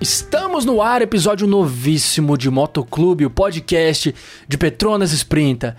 Estamos no ar, episódio novíssimo de Motoclube, o podcast de Petronas Sprinta.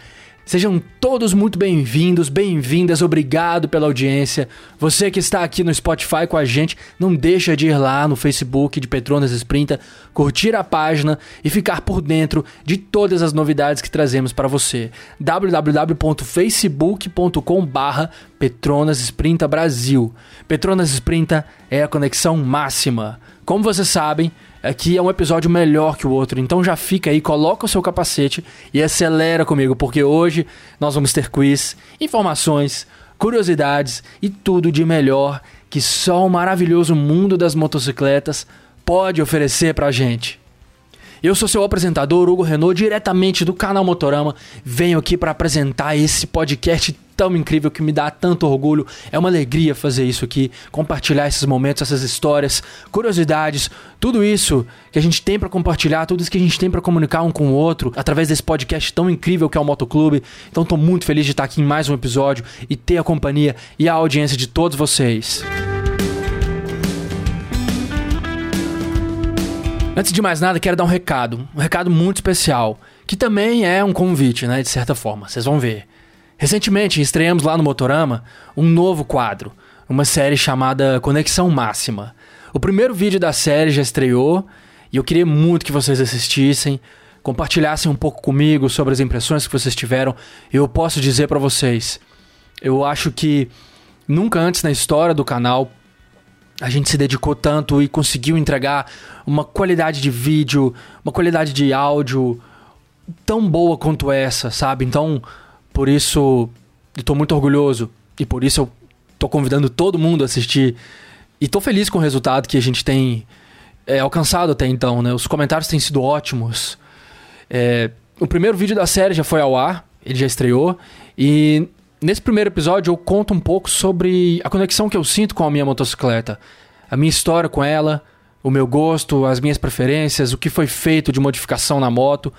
Sejam todos muito bem-vindos, bem-vindas, obrigado pela audiência. Você que está aqui no Spotify com a gente, não deixa de ir lá no Facebook de Petronas Sprinta, curtir a página e ficar por dentro de todas as novidades que trazemos para você. www.facebook.com/barra Petronas Sprinta Brasil. Petronas Sprinta é a conexão máxima. Como vocês sabem, aqui é um episódio melhor que o outro, então já fica aí, coloca o seu capacete e acelera comigo, porque hoje nós vamos ter quiz, informações, curiosidades e tudo de melhor que só o maravilhoso mundo das motocicletas pode oferecer pra gente. Eu sou seu apresentador, Hugo Renault, diretamente do canal Motorama. Venho aqui para apresentar esse podcast tão incrível que me dá tanto orgulho. É uma alegria fazer isso aqui, compartilhar esses momentos, essas histórias, curiosidades, tudo isso que a gente tem para compartilhar, tudo isso que a gente tem para comunicar um com o outro através desse podcast tão incrível que é o Motoclube. Então estou muito feliz de estar aqui em mais um episódio e ter a companhia e a audiência de todos vocês. Antes de mais nada, quero dar um recado, um recado muito especial, que também é um convite, né, de certa forma. Vocês vão ver. Recentemente estreamos lá no Motorama um novo quadro, uma série chamada Conexão Máxima. O primeiro vídeo da série já estreou e eu queria muito que vocês assistissem, compartilhassem um pouco comigo sobre as impressões que vocês tiveram. Eu posso dizer para vocês, eu acho que nunca antes na história do canal a gente se dedicou tanto e conseguiu entregar uma qualidade de vídeo, uma qualidade de áudio tão boa quanto essa, sabe? Então, por isso, eu tô muito orgulhoso. E por isso eu tô convidando todo mundo a assistir. E tô feliz com o resultado que a gente tem é, alcançado até então, né? Os comentários têm sido ótimos. É, o primeiro vídeo da série já foi ao ar, ele já estreou. E nesse primeiro episódio eu conto um pouco sobre a conexão que eu sinto com a minha motocicleta. A minha história com ela, o meu gosto, as minhas preferências, o que foi feito de modificação na moto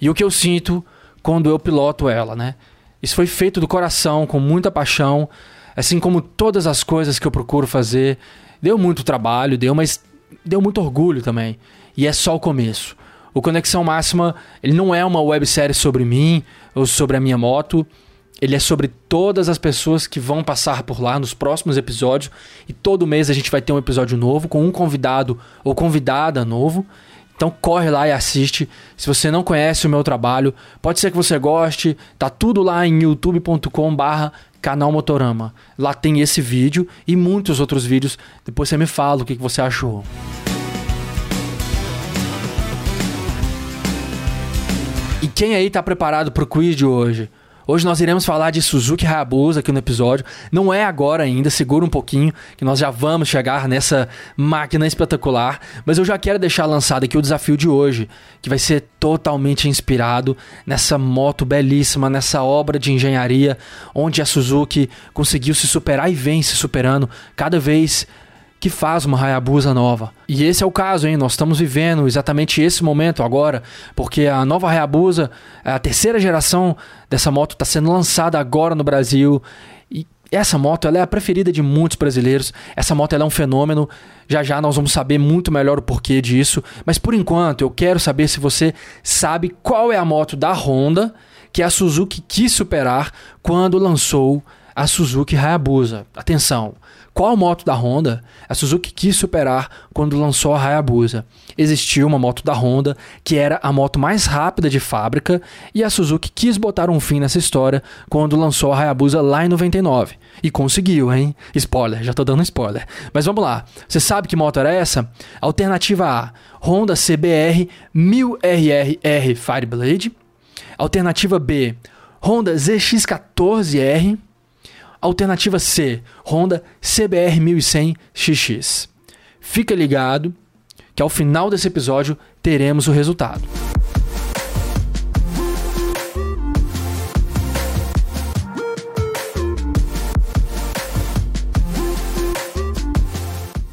e o que eu sinto quando eu piloto ela, né? Isso foi feito do coração, com muita paixão, assim como todas as coisas que eu procuro fazer. Deu muito trabalho, deu, mas deu muito orgulho também. E é só o começo. O Conexão Máxima, ele não é uma websérie sobre mim ou sobre a minha moto. Ele é sobre todas as pessoas que vão passar por lá nos próximos episódios. E todo mês a gente vai ter um episódio novo com um convidado ou convidada novo. Então corre lá e assiste. Se você não conhece o meu trabalho, pode ser que você goste. Tá tudo lá em youtube.com/barra canal Motorama. Lá tem esse vídeo e muitos outros vídeos. Depois você me fala o que você achou. E quem aí tá preparado para o quiz de hoje? Hoje nós iremos falar de Suzuki Hayabusa aqui no episódio. Não é agora ainda, segura um pouquinho, que nós já vamos chegar nessa máquina espetacular. Mas eu já quero deixar lançado aqui o desafio de hoje, que vai ser totalmente inspirado nessa moto belíssima, nessa obra de engenharia, onde a Suzuki conseguiu se superar e vem se superando cada vez que faz uma Hayabusa nova. E esse é o caso, hein? Nós estamos vivendo exatamente esse momento agora, porque a nova Hayabusa, a terceira geração dessa moto está sendo lançada agora no Brasil. E essa moto ela é a preferida de muitos brasileiros. Essa moto é um fenômeno. Já já nós vamos saber muito melhor o porquê disso. Mas por enquanto eu quero saber se você sabe qual é a moto da Honda que a Suzuki quis superar quando lançou a Suzuki Hayabusa. Atenção, qual moto da Honda a Suzuki quis superar quando lançou a Hayabusa? Existiu uma moto da Honda que era a moto mais rápida de fábrica e a Suzuki quis botar um fim nessa história quando lançou a Hayabusa lá em 99. E conseguiu, hein? Spoiler, já tô dando spoiler. Mas vamos lá. Você sabe que moto era essa? Alternativa A: Honda CBR 1000RRR Fireblade. Alternativa B: Honda ZX14R. Alternativa C, Honda CBR 1100 XX. Fica ligado que ao final desse episódio teremos o resultado.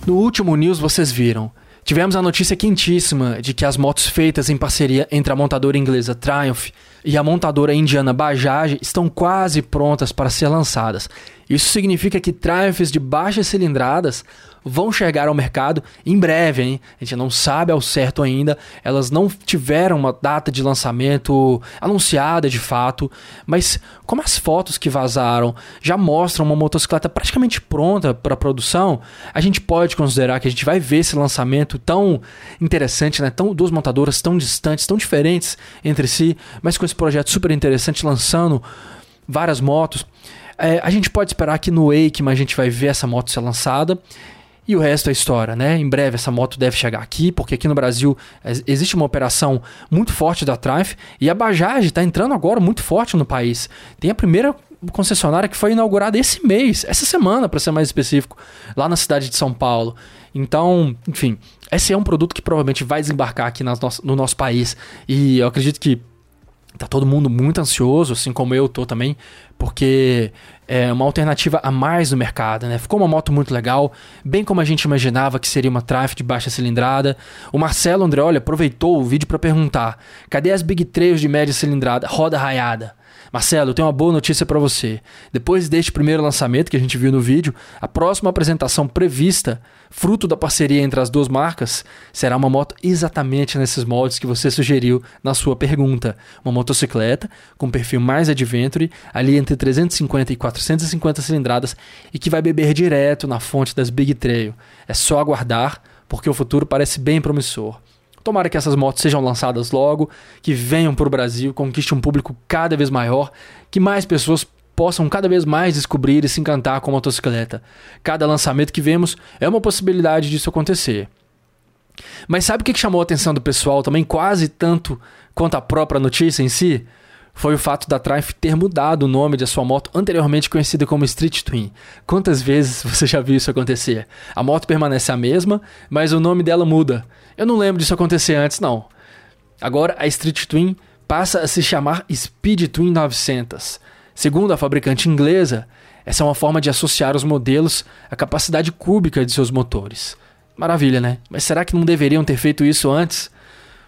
No último news vocês viram, Tivemos a notícia quentíssima de que as motos feitas em parceria entre a montadora inglesa Triumph e a montadora indiana Bajaj estão quase prontas para ser lançadas. Isso significa que Triumphs de baixas cilindradas vão chegar ao mercado em breve, hein? A gente não sabe ao certo ainda. Elas não tiveram uma data de lançamento anunciada de fato, mas como as fotos que vazaram já mostram uma motocicleta praticamente pronta para produção, a gente pode considerar que a gente vai ver esse lançamento tão interessante, né? Tão duas montadoras tão distantes, tão diferentes entre si, mas com esse projeto super interessante lançando várias motos. É, a gente pode esperar que no Wake a gente vai ver essa moto ser lançada. E o resto é história, né? Em breve essa moto deve chegar aqui, porque aqui no Brasil existe uma operação muito forte da Triumph e a Bajaj está entrando agora muito forte no país. Tem a primeira concessionária que foi inaugurada esse mês, essa semana, para ser mais específico, lá na cidade de São Paulo. Então, enfim, esse é um produto que provavelmente vai desembarcar aqui no nosso, no nosso país. E eu acredito que tá todo mundo muito ansioso, assim como eu tô também, porque é uma alternativa a mais no mercado, né? Ficou uma moto muito legal, bem como a gente imaginava que seria uma Triumph de baixa cilindrada. O Marcelo Andreoli aproveitou o vídeo para perguntar: cadê as Big 3 de média cilindrada, roda raiada? Marcelo, eu tenho uma boa notícia para você. Depois deste primeiro lançamento que a gente viu no vídeo, a próxima apresentação prevista, fruto da parceria entre as duas marcas, será uma moto exatamente nesses moldes que você sugeriu na sua pergunta. Uma motocicleta com perfil mais adventure, ali entre 350 e 450 cilindradas e que vai beber direto na fonte das Big Trail. É só aguardar, porque o futuro parece bem promissor. Tomara que essas motos sejam lançadas logo, que venham para o Brasil, conquiste um público cada vez maior, que mais pessoas possam cada vez mais descobrir e se encantar com a motocicleta. Cada lançamento que vemos é uma possibilidade disso acontecer. Mas sabe o que chamou a atenção do pessoal também quase tanto quanto a própria notícia em si? foi o fato da Triumph ter mudado o nome de sua moto anteriormente conhecida como Street Twin. Quantas vezes você já viu isso acontecer? A moto permanece a mesma, mas o nome dela muda. Eu não lembro disso acontecer antes, não. Agora a Street Twin passa a se chamar Speed Twin 900. Segundo a fabricante inglesa, essa é uma forma de associar os modelos à capacidade cúbica de seus motores. Maravilha, né? Mas será que não deveriam ter feito isso antes?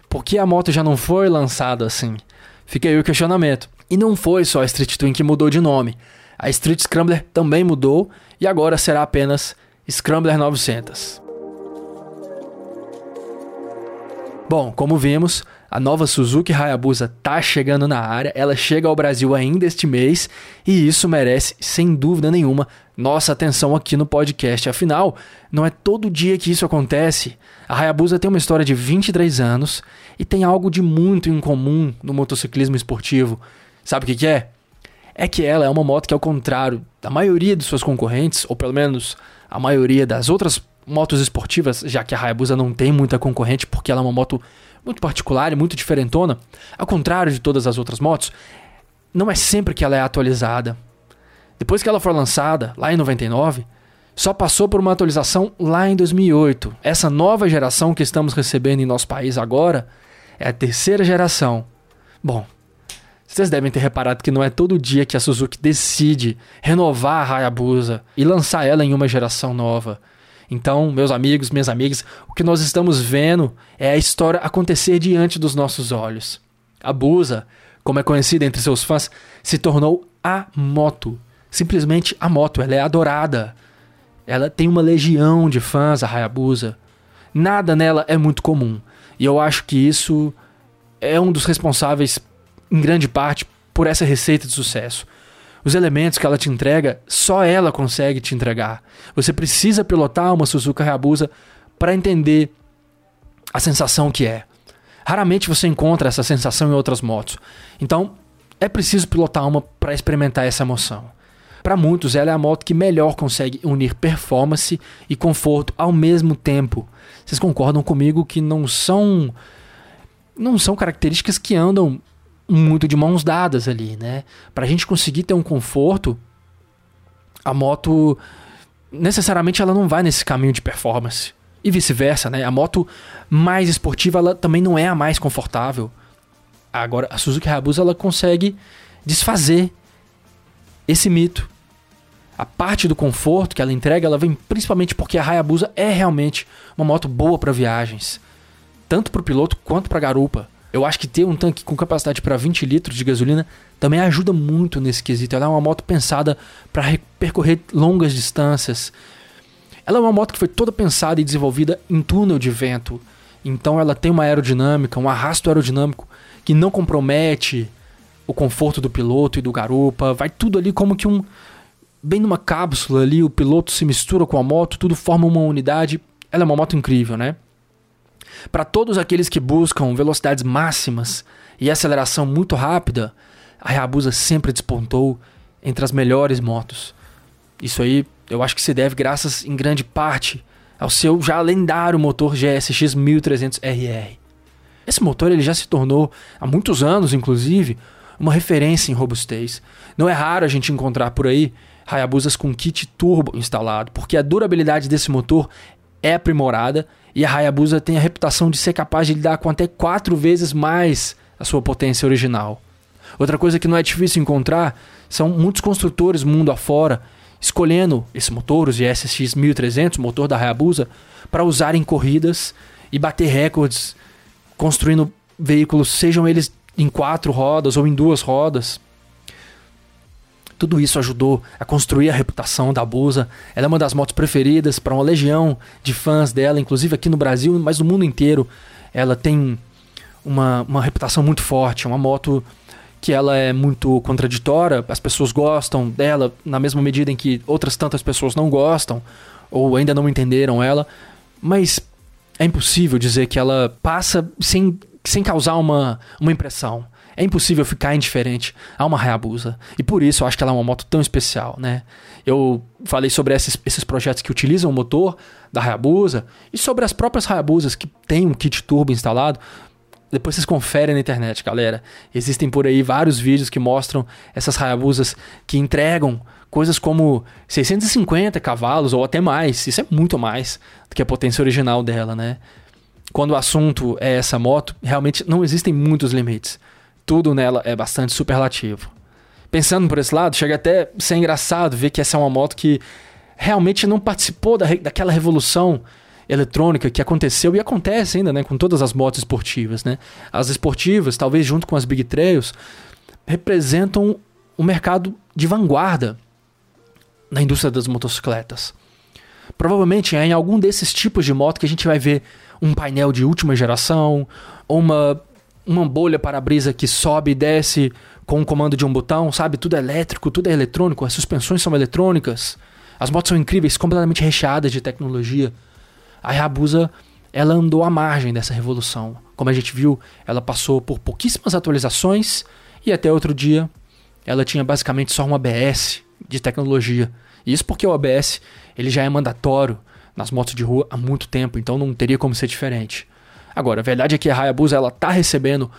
Por que a moto já não foi lançada assim? Fica aí o questionamento. E não foi só a Street Twin que mudou de nome. A Street Scrambler também mudou e agora será apenas Scrambler 900. Bom, como vimos, a nova Suzuki Hayabusa tá chegando na área, ela chega ao Brasil ainda este mês e isso merece, sem dúvida nenhuma, nossa atenção aqui no podcast. Afinal, não é todo dia que isso acontece. A Hayabusa tem uma história de 23 anos e tem algo de muito incomum no motociclismo esportivo. Sabe o que, que é? É que ela é uma moto que, ao contrário da maioria de suas concorrentes, ou pelo menos a maioria das outras motos esportivas, já que a Hayabusa não tem muita concorrente porque ela é uma moto muito particular e muito diferentona, ao contrário de todas as outras motos, não é sempre que ela é atualizada. Depois que ela foi lançada, lá em 99, só passou por uma atualização lá em 2008. Essa nova geração que estamos recebendo em nosso país agora é a terceira geração. Bom, vocês devem ter reparado que não é todo dia que a Suzuki decide renovar a Hayabusa e lançar ela em uma geração nova. Então, meus amigos, minhas amigas, o que nós estamos vendo é a história acontecer diante dos nossos olhos. A Busa, como é conhecida entre seus fãs, se tornou a moto. Simplesmente a moto, ela é adorada. Ela tem uma legião de fãs, a Hayabusa. Nada nela é muito comum. E eu acho que isso é um dos responsáveis, em grande parte, por essa receita de sucesso. Os elementos que ela te entrega, só ela consegue te entregar. Você precisa pilotar uma Suzuka Hayabusa para entender a sensação que é. Raramente você encontra essa sensação em outras motos. Então, é preciso pilotar uma para experimentar essa emoção. Para muitos, ela é a moto que melhor consegue unir performance e conforto ao mesmo tempo. Vocês concordam comigo que não são não são características que andam muito de mãos dadas ali, né? Para a gente conseguir ter um conforto, a moto necessariamente ela não vai nesse caminho de performance e vice-versa, né? A moto mais esportiva ela também não é a mais confortável. Agora a Suzuki Hayabusa ela consegue desfazer esse mito a parte do conforto que ela entrega, ela vem principalmente porque a Hayabusa é realmente uma moto boa para viagens, tanto para o piloto quanto para a garupa. Eu acho que ter um tanque com capacidade para 20 litros de gasolina também ajuda muito nesse quesito. Ela é uma moto pensada para percorrer longas distâncias. Ela é uma moto que foi toda pensada e desenvolvida em túnel de vento. Então ela tem uma aerodinâmica, um arrasto aerodinâmico que não compromete o conforto do piloto e do garupa. Vai tudo ali como que um. Bem numa cápsula ali, o piloto se mistura com a moto, tudo forma uma unidade. Ela é uma moto incrível, né? Para todos aqueles que buscam velocidades máximas e aceleração muito rápida, a Hayabusa sempre despontou entre as melhores motos. Isso aí eu acho que se deve graças em grande parte ao seu já lendário motor GSX 1300RR. Esse motor ele já se tornou há muitos anos, inclusive, uma referência em robustez. Não é raro a gente encontrar por aí Hayabusas com kit turbo instalado, porque a durabilidade desse motor é aprimorada e a Hayabusa tem a reputação de ser capaz de lidar com até quatro vezes mais a sua potência original. Outra coisa que não é difícil encontrar são muitos construtores mundo afora escolhendo esse motor, o GSX 1300, motor da Hayabusa, para usar em corridas e bater recordes construindo veículos, sejam eles em quatro rodas ou em duas rodas. Tudo isso ajudou a construir a reputação da Busa. Ela é uma das motos preferidas para uma legião de fãs dela, inclusive aqui no Brasil, mas no mundo inteiro. Ela tem uma, uma reputação muito forte, uma moto que ela é muito contraditória, as pessoas gostam dela na mesma medida em que outras tantas pessoas não gostam ou ainda não entenderam ela, mas é impossível dizer que ela passa sem, sem causar uma, uma impressão. É impossível ficar indiferente a uma Hayabusa. E por isso eu acho que ela é uma moto tão especial, né? Eu falei sobre esses, esses projetos que utilizam o motor da Hayabusa e sobre as próprias Hayabusas que têm um kit turbo instalado. Depois vocês conferem na internet, galera. Existem por aí vários vídeos que mostram essas Hayabusas que entregam coisas como 650 cavalos ou até mais. Isso é muito mais do que a potência original dela, né? Quando o assunto é essa moto, realmente não existem muitos limites tudo nela é bastante superlativo. Pensando por esse lado, chega até a ser engraçado ver que essa é uma moto que realmente não participou da, daquela revolução eletrônica que aconteceu e acontece ainda, né, com todas as motos esportivas, né? As esportivas, talvez junto com as big trails, representam um mercado de vanguarda na indústria das motocicletas. Provavelmente é em algum desses tipos de moto que a gente vai ver um painel de última geração, ou uma uma bolha para-brisa que sobe e desce com o comando de um botão, sabe? Tudo é elétrico, tudo é eletrônico, as suspensões são eletrônicas. As motos são incríveis, completamente recheadas de tecnologia. A Hayabusa, ela andou à margem dessa revolução. Como a gente viu, ela passou por pouquíssimas atualizações e até outro dia ela tinha basicamente só um ABS de tecnologia. Isso porque o ABS ele já é mandatório nas motos de rua há muito tempo, então não teria como ser diferente. Agora, a verdade é que a Hayabusa ela tá recebendo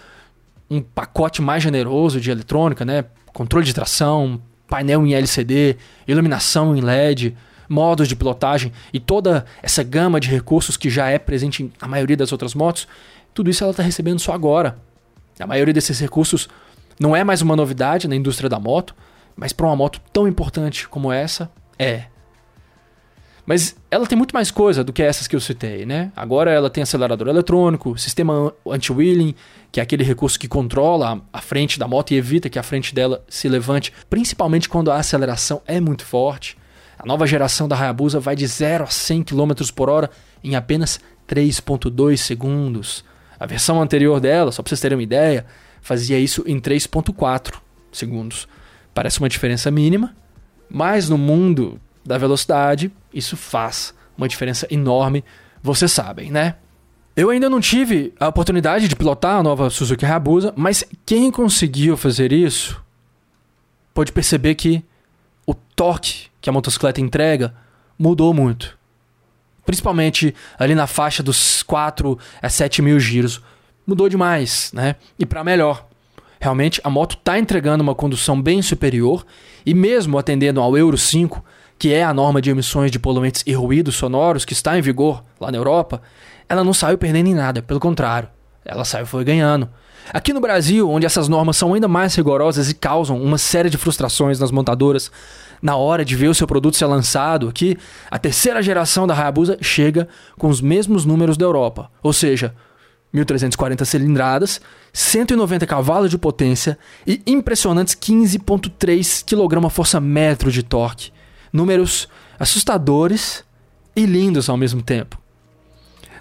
um pacote mais generoso de eletrônica, né? Controle de tração, painel em LCD, iluminação em LED, modos de pilotagem e toda essa gama de recursos que já é presente na maioria das outras motos, tudo isso ela está recebendo só agora. A maioria desses recursos não é mais uma novidade na indústria da moto, mas para uma moto tão importante como essa, é. Mas ela tem muito mais coisa do que essas que eu citei, né? Agora ela tem acelerador eletrônico, sistema anti-wheeling, que é aquele recurso que controla a frente da moto e evita que a frente dela se levante, principalmente quando a aceleração é muito forte. A nova geração da Hayabusa vai de 0 a 100 km por hora em apenas 3.2 segundos. A versão anterior dela, só para vocês terem uma ideia, fazia isso em 3.4 segundos. Parece uma diferença mínima, mas no mundo da velocidade, isso faz uma diferença enorme, vocês sabem, né? Eu ainda não tive a oportunidade de pilotar a nova Suzuki Hayabusa, mas quem conseguiu fazer isso pode perceber que o torque que a motocicleta entrega mudou muito. Principalmente ali na faixa dos 4 a 7 mil giros. Mudou demais, né? E para melhor. Realmente a moto está entregando uma condução bem superior e mesmo atendendo ao Euro 5, que é a norma de emissões de poluentes e ruídos sonoros que está em vigor lá na Europa, ela não saiu perdendo em nada, pelo contrário, ela saiu foi ganhando. Aqui no Brasil, onde essas normas são ainda mais rigorosas e causam uma série de frustrações nas montadoras na hora de ver o seu produto ser lançado, aqui a terceira geração da Hayabusa chega com os mesmos números da Europa, ou seja, 1.340 cilindradas, 190 cavalos de potência e impressionantes 15,3 kgfm de torque. Números assustadores e lindos ao mesmo tempo.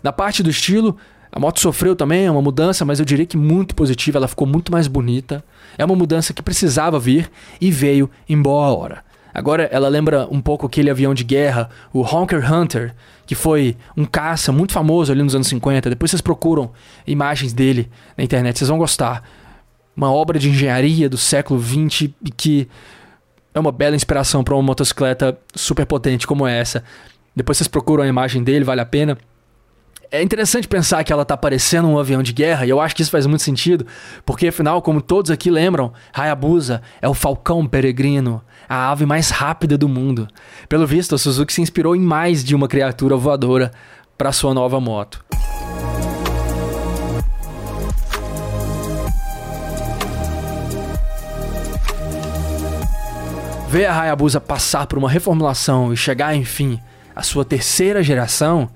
Na parte do estilo, a moto sofreu também uma mudança, mas eu diria que muito positiva, ela ficou muito mais bonita. É uma mudança que precisava vir e veio em boa hora. Agora ela lembra um pouco aquele avião de guerra, o Honker Hunter, que foi um caça muito famoso ali nos anos 50. Depois vocês procuram imagens dele na internet, vocês vão gostar. Uma obra de engenharia do século XX e que é uma bela inspiração para uma motocicleta super potente como essa. Depois vocês procuram a imagem dele, vale a pena. É interessante pensar que ela tá parecendo um avião de guerra, e eu acho que isso faz muito sentido, porque afinal, como todos aqui lembram, Hayabusa é o falcão peregrino, a ave mais rápida do mundo. Pelo visto, a Suzuki se inspirou em mais de uma criatura voadora para sua nova moto. Ver a Hayabusa passar por uma reformulação e chegar, enfim, à sua terceira geração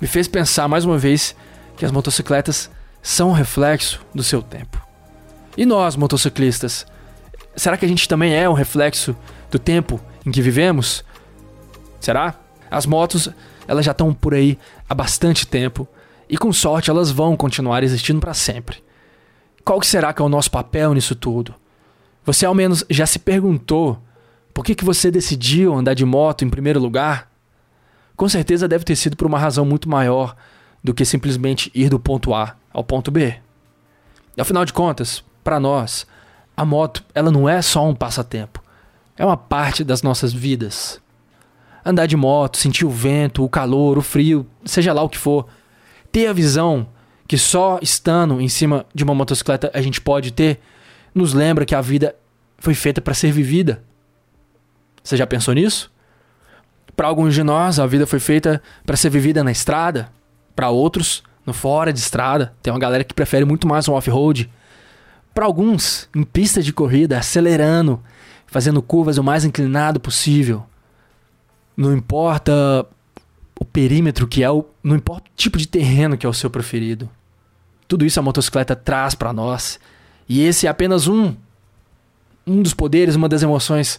me fez pensar mais uma vez que as motocicletas são um reflexo do seu tempo. E nós, motociclistas, será que a gente também é um reflexo do tempo em que vivemos? Será? As motos, elas já estão por aí há bastante tempo e com sorte elas vão continuar existindo para sempre. Qual que será que é o nosso papel nisso tudo? Você ao menos já se perguntou por que, que você decidiu andar de moto em primeiro lugar? com certeza deve ter sido por uma razão muito maior do que simplesmente ir do ponto A ao ponto B. E, afinal de contas, para nós, a moto ela não é só um passatempo, é uma parte das nossas vidas. Andar de moto, sentir o vento, o calor, o frio, seja lá o que for, ter a visão que só estando em cima de uma motocicleta a gente pode ter, nos lembra que a vida foi feita para ser vivida. Você já pensou nisso? Para alguns de nós, a vida foi feita para ser vivida na estrada, para outros, no fora de estrada. Tem uma galera que prefere muito mais um off-road. Para alguns, em pista de corrida, acelerando, fazendo curvas o mais inclinado possível. Não importa o perímetro que é, o, não importa o tipo de terreno que é o seu preferido. Tudo isso a motocicleta traz para nós. E esse é apenas um um dos poderes, uma das emoções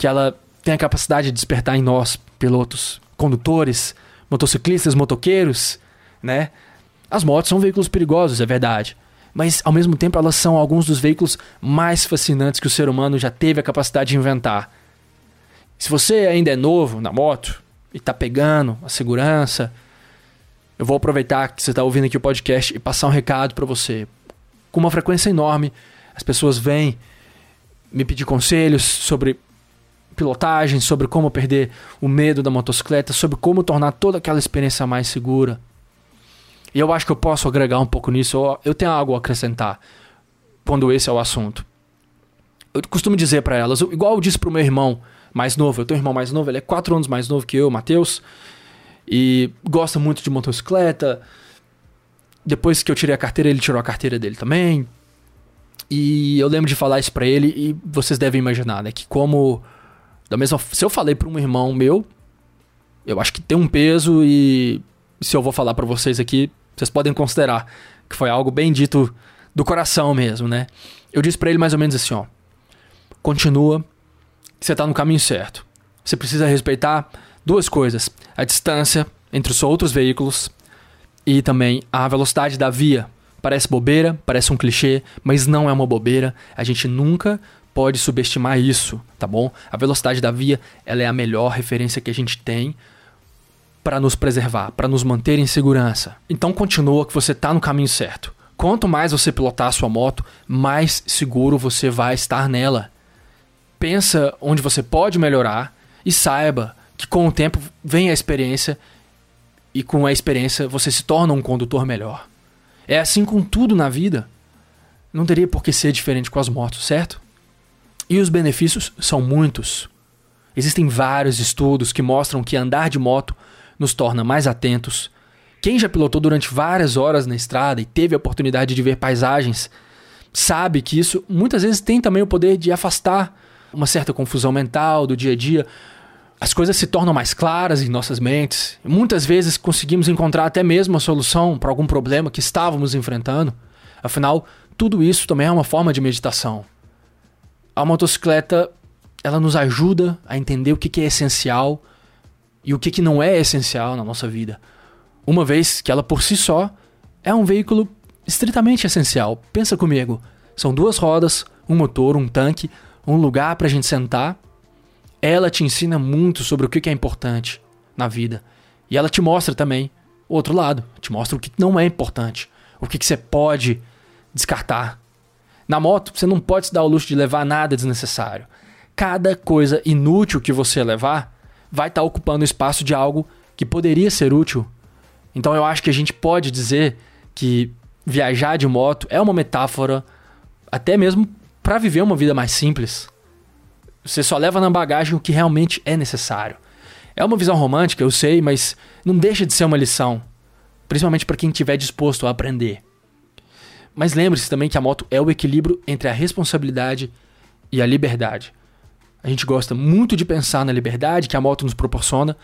que ela tem a capacidade de despertar em nós, pilotos, condutores, motociclistas, motoqueiros, né? As motos são veículos perigosos, é verdade. Mas, ao mesmo tempo, elas são alguns dos veículos mais fascinantes que o ser humano já teve a capacidade de inventar. Se você ainda é novo na moto e está pegando a segurança, eu vou aproveitar que você está ouvindo aqui o podcast e passar um recado para você. Com uma frequência enorme, as pessoas vêm me pedir conselhos sobre pilotagem, sobre como perder o medo da motocicleta, sobre como tornar toda aquela experiência mais segura. E eu acho que eu posso agregar um pouco nisso, eu, eu tenho algo a acrescentar quando esse é o assunto. Eu costumo dizer para elas, igual eu disse pro meu irmão mais novo, eu tenho um irmão mais novo, ele é 4 anos mais novo que eu, Matheus, e gosta muito de motocicleta. Depois que eu tirei a carteira, ele tirou a carteira dele também. E eu lembro de falar isso para ele e vocês devem imaginar, né, que como da mesma, se eu falei para um irmão meu, eu acho que tem um peso e se eu vou falar para vocês aqui, vocês podem considerar que foi algo bem dito do coração mesmo, né? Eu disse para ele mais ou menos assim, ó: Continua, você tá no caminho certo. Você precisa respeitar duas coisas: a distância entre os outros veículos e também a velocidade da via. Parece bobeira, parece um clichê, mas não é uma bobeira. A gente nunca pode subestimar isso, tá bom? A velocidade da via, ela é a melhor referência que a gente tem para nos preservar, para nos manter em segurança. Então continua que você está no caminho certo. Quanto mais você pilotar a sua moto, mais seguro você vai estar nela. Pensa onde você pode melhorar e saiba que com o tempo vem a experiência e com a experiência você se torna um condutor melhor. É assim com tudo na vida. Não teria por que ser diferente com as motos, certo? E os benefícios são muitos. Existem vários estudos que mostram que andar de moto nos torna mais atentos, Quem já pilotou durante várias horas na estrada e teve a oportunidade de ver paisagens, sabe que isso muitas vezes tem também o poder de afastar uma certa confusão mental do dia a dia. As coisas se tornam mais claras em nossas mentes. Muitas vezes conseguimos encontrar até mesmo a solução para algum problema que estávamos enfrentando. Afinal, tudo isso também é uma forma de meditação. A motocicleta, ela nos ajuda a entender o que é essencial e o que não é essencial na nossa vida. Uma vez que ela por si só é um veículo estritamente essencial. Pensa comigo, são duas rodas, um motor, um tanque, um lugar para a gente sentar. Ela te ensina muito sobre o que é importante na vida. E ela te mostra também o outro lado. Te mostra o que não é importante. O que você pode descartar. Na moto, você não pode se dar o luxo de levar nada desnecessário. Cada coisa inútil que você levar vai estar tá ocupando espaço de algo que poderia ser útil. Então eu acho que a gente pode dizer que viajar de moto é uma metáfora até mesmo para viver uma vida mais simples. Você só leva na bagagem o que realmente é necessário. É uma visão romântica, eu sei, mas não deixa de ser uma lição, principalmente para quem estiver disposto a aprender. Mas lembre-se também que a moto é o equilíbrio entre a responsabilidade e a liberdade. A gente gosta muito de pensar na liberdade que a moto nos proporciona.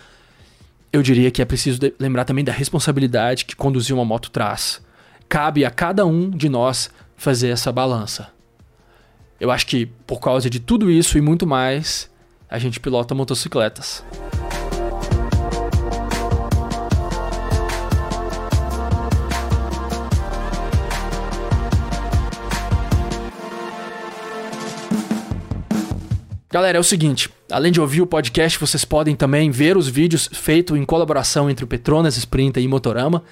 Eu diria que é preciso lembrar também da responsabilidade que conduzir uma moto traz. Cabe a cada um de nós fazer essa balança. Eu acho que por causa de tudo isso e muito mais, a gente pilota motocicletas. Galera, é o seguinte, além de ouvir o podcast, vocês podem também ver os vídeos feitos em colaboração entre o Petronas Sprinta e Motorama.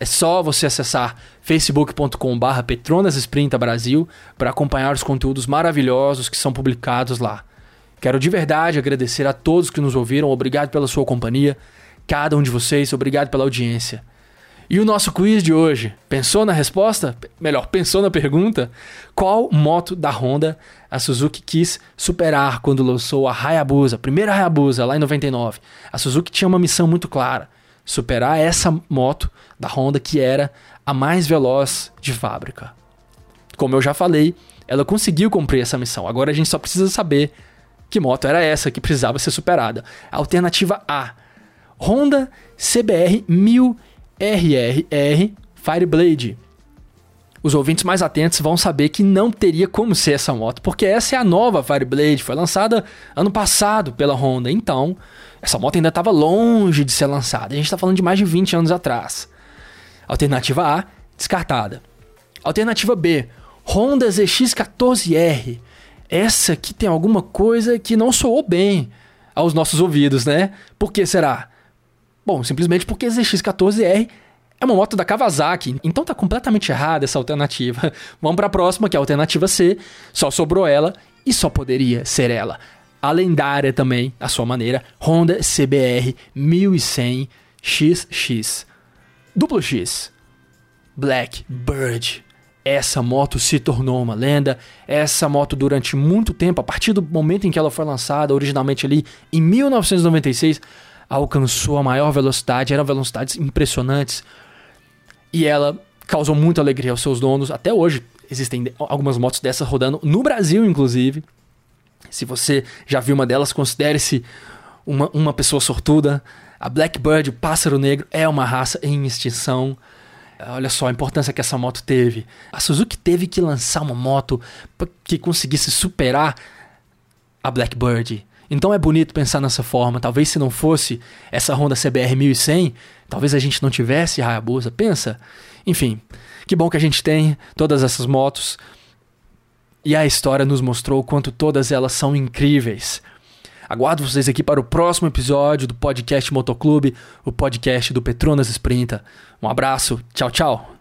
É só você acessar facebook.com.br Petronas Sprinta Brasil para acompanhar os conteúdos maravilhosos que são publicados lá. Quero de verdade agradecer a todos que nos ouviram, obrigado pela sua companhia, cada um de vocês, obrigado pela audiência. E o nosso quiz de hoje? Pensou na resposta? Melhor, pensou na pergunta? Qual moto da Honda a Suzuki quis superar quando lançou a Hayabusa, a primeira Hayabusa, lá em 99? A Suzuki tinha uma missão muito clara: superar essa moto da Honda que era a mais veloz de fábrica. Como eu já falei, ela conseguiu cumprir essa missão. Agora a gente só precisa saber que moto era essa que precisava ser superada. Alternativa A: Honda CBR 1000 RRR Fireblade. Os ouvintes mais atentos vão saber que não teria como ser essa moto, porque essa é a nova Fireblade, foi lançada ano passado pela Honda. Então, essa moto ainda estava longe de ser lançada. A gente está falando de mais de 20 anos atrás. Alternativa A, descartada. Alternativa B, Honda ZX14R. Essa aqui tem alguma coisa que não soou bem aos nossos ouvidos, né? Por que será? Bom, simplesmente porque a ZX14R é uma moto da Kawasaki, então tá completamente errada essa alternativa. Vamos para a próxima, que é a alternativa C. Só sobrou ela e só poderia ser ela. A lendária também, à sua maneira, Honda CBR 1100 XX. Duplo X. Blackbird. Essa moto se tornou uma lenda. Essa moto, durante muito tempo, a partir do momento em que ela foi lançada, originalmente ali em 1996, alcançou a maior velocidade, eram velocidades impressionantes. E ela causou muita alegria aos seus donos. Até hoje existem algumas motos dessas rodando no Brasil, inclusive. Se você já viu uma delas, considere-se uma, uma pessoa sortuda. A Blackbird, o pássaro negro, é uma raça em extinção. Olha só a importância que essa moto teve. A Suzuki teve que lançar uma moto que conseguisse superar a Blackbird. Então é bonito pensar nessa forma. Talvez se não fosse essa Honda CBR 1100, talvez a gente não tivesse Hayabusa. Pensa. Enfim, que bom que a gente tem todas essas motos. E a história nos mostrou o quanto todas elas são incríveis. Aguardo vocês aqui para o próximo episódio do podcast Motoclube, o podcast do Petronas Sprinta. Um abraço, tchau, tchau.